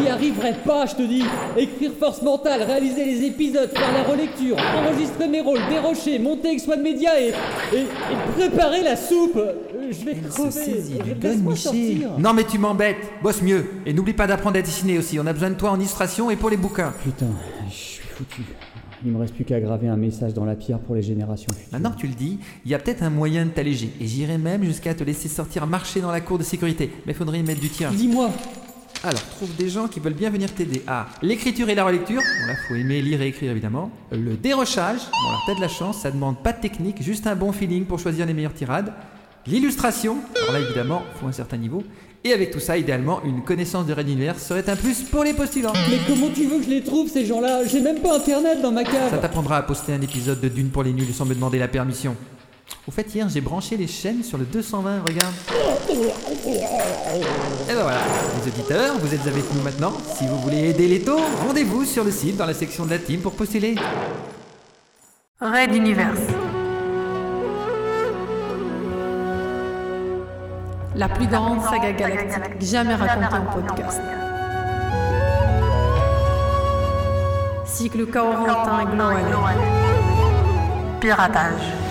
J'y arriverai pas, je te dis. Écrire force mentale, réaliser les épisodes, faire la relecture, enregistrer mes rôles, dérocher, monter avec Swan Media et, et, et préparer la soupe. Euh, Je vais Elle se crever. saisit du gun. Non mais tu m'embêtes, bosse mieux. Et n'oublie pas d'apprendre à dessiner aussi, on a besoin de toi en illustration et pour les bouquins. Putain, je suis foutu. Il me reste plus qu'à graver un message dans la pierre pour les générations futures. Maintenant que tu le dis, il y a peut-être un moyen de t'alléger. Et j'irai même jusqu'à te laisser sortir marcher dans la cour de sécurité. Mais faudrait y mettre du tien. Dis-moi, Alors, trouve des gens qui veulent bien venir t'aider. Ah, l'écriture et la relecture. Bon là, faut aimer lire et écrire évidemment. Le dérochage. Bon alors, t'as de la chance, ça demande pas de technique, juste un bon feeling pour choisir les meilleures tirades. L'illustration. Alors là, évidemment, faut un certain niveau. Et avec tout ça, idéalement, une connaissance de Red Universe serait un plus pour les postulants. mais comment tu veux que je les trouve ces gens-là? J'ai même pas internet dans ma cave. Ça t'apprendra à poster un épisode de Dune pour les nuls sans me demander la permission. Au fait, hier, j'ai branché les chaînes sur le 220, regarde. Et ben voilà, les auditeurs, vous êtes avec nous maintenant. Si vous voulez aider les taux, rendez-vous sur le site dans la section de la team pour postuler. Raid Universe. La plus grande saga galactique jamais racontée en podcast. Cycle Corentin Gloal. Piratage.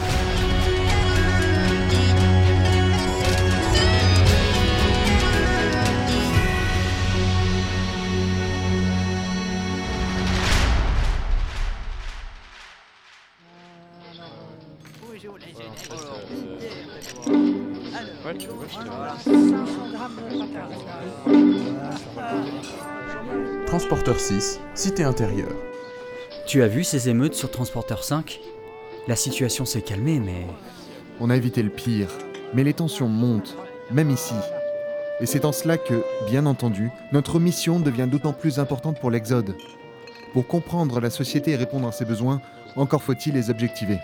Transporteur 6, Cité intérieure. Tu as vu ces émeutes sur Transporteur 5 La situation s'est calmée, mais On a évité le pire, mais les tensions montent, même ici. Et c'est en cela que, bien entendu, notre mission devient d'autant plus importante pour l'Exode. Pour comprendre la société et répondre à ses besoins, encore faut-il les objectiver.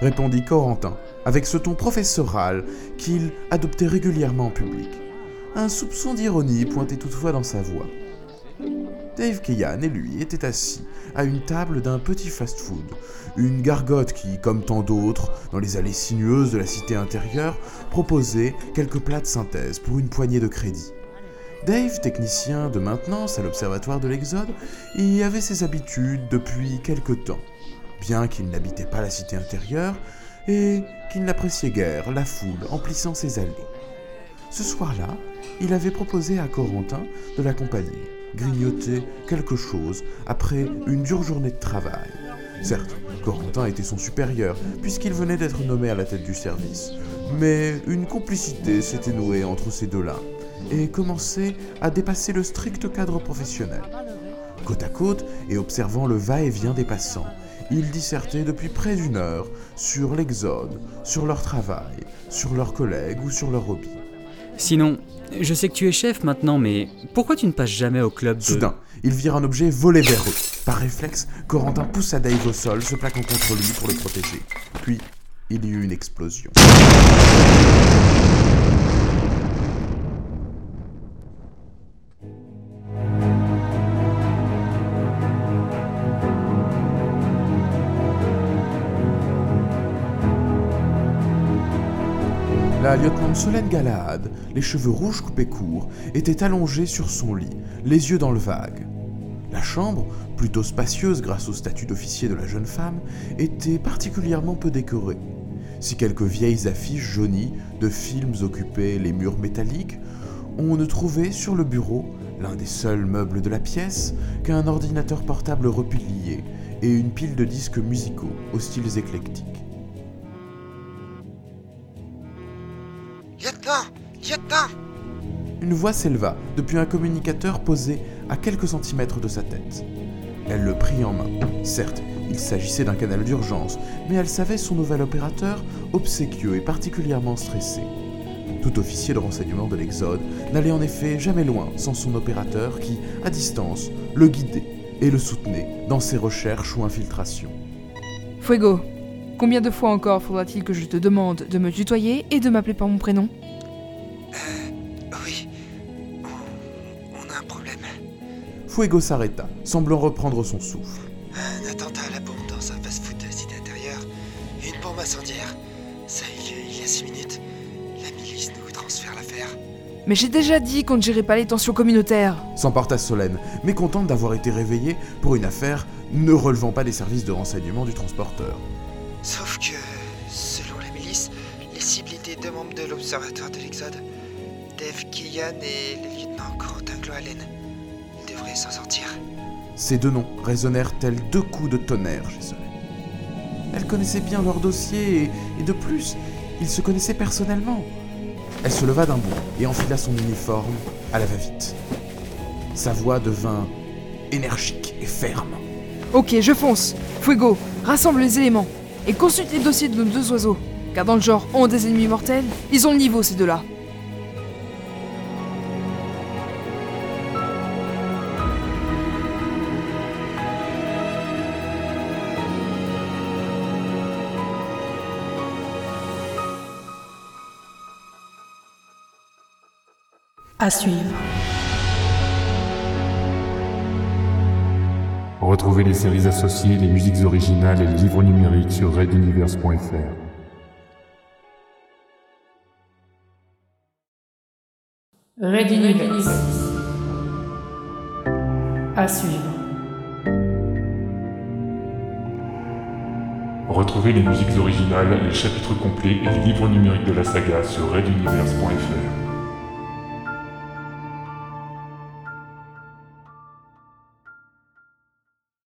Répondit Corentin, avec ce ton professoral qu'il adoptait régulièrement en public. Un soupçon d'ironie pointait toutefois dans sa voix. Dave Keyan et lui étaient assis à une table d'un petit fast-food, une gargote qui, comme tant d'autres, dans les allées sinueuses de la cité intérieure, proposait quelques plats de synthèse pour une poignée de crédit. Dave, technicien de maintenance à l'Observatoire de l'Exode, y avait ses habitudes depuis quelque temps, bien qu'il n'habitait pas la cité intérieure et qu'il n'appréciait guère la foule emplissant ses allées. Ce soir-là, il avait proposé à Corentin de l'accompagner, grignoter quelque chose après une dure journée de travail. Certes, Corentin était son supérieur, puisqu'il venait d'être nommé à la tête du service, mais une complicité s'était nouée entre ces deux-là, et commençait à dépasser le strict cadre professionnel. Côte à côte, et observant le va-et-vient des passants, ils dissertaient depuis près d'une heure sur l'exode, sur leur travail, sur leurs collègues ou sur leurs hobbies. sinon, je sais que tu es chef maintenant, mais pourquoi tu ne passes jamais au club de... Soudain, ils virent un objet voler vers eux. Par réflexe, Corentin poussa Dave au sol, se plaquant contre lui pour le protéger. Puis, il y eut une explosion. La lieutenant Solène Galahad, les cheveux rouges coupés courts, était allongée sur son lit, les yeux dans le vague. La chambre, plutôt spacieuse grâce au statut d'officier de la jeune femme, était particulièrement peu décorée. Si quelques vieilles affiches jaunies de films occupaient les murs métalliques, on ne trouvait sur le bureau, l'un des seuls meubles de la pièce, qu'un ordinateur portable replié et une pile de disques musicaux aux styles éclectiques. Lieutenant Une voix s'éleva depuis un communicateur posé à quelques centimètres de sa tête. Elle le prit en main. Certes, il s'agissait d'un canal d'urgence, mais elle savait son nouvel opérateur obséquieux et particulièrement stressé. Tout officier de renseignement de l'Exode n'allait en effet jamais loin sans son opérateur qui, à distance, le guidait et le soutenait dans ses recherches ou infiltrations. Fuego, combien de fois encore faudra-t-il que je te demande de me tutoyer et de m'appeler par mon prénom? On, on a un problème. Fuego s'arrêta, semblant reprendre son souffle. Un attentat à la bombe dans un fast-food de cité intérieure. Une bombe incendiaire. Ça a eu lieu il y a six minutes. La milice nous transfère l'affaire. Mais j'ai déjà dit qu'on ne gérait pas les tensions communautaires. S'emporta Solène, mécontente d'avoir été réveillée pour une affaire ne relevant pas des services de renseignement du transporteur. Sauf que, selon la milice, les cibles étaient deux membres de l'Observatoire de l'Exode, Dave Killian et le lieutenant Corentin Gloalen. Ils devraient s'en sortir. Ces deux noms résonnèrent tels deux coups de tonnerre chez Solène. Elle connaissait bien leur dossier et, et de plus, ils se connaissaient personnellement. Elle se leva d'un bond et enfila son uniforme à la va-vite. Sa voix devint énergique et ferme. Ok, je fonce. Fuego, rassemble les éléments. Et consulte les dossiers de nos deux oiseaux. Car dans le genre ont des ennemis mortels, ils ont le niveau ces deux-là. À suivre. Retrouvez les séries associées, les musiques originales et les livres numériques sur reduniverse.fr. Red Universe. À suivre. Retrouvez les musiques originales, les chapitres complets et les livres numériques de la saga sur reduniverse.fr.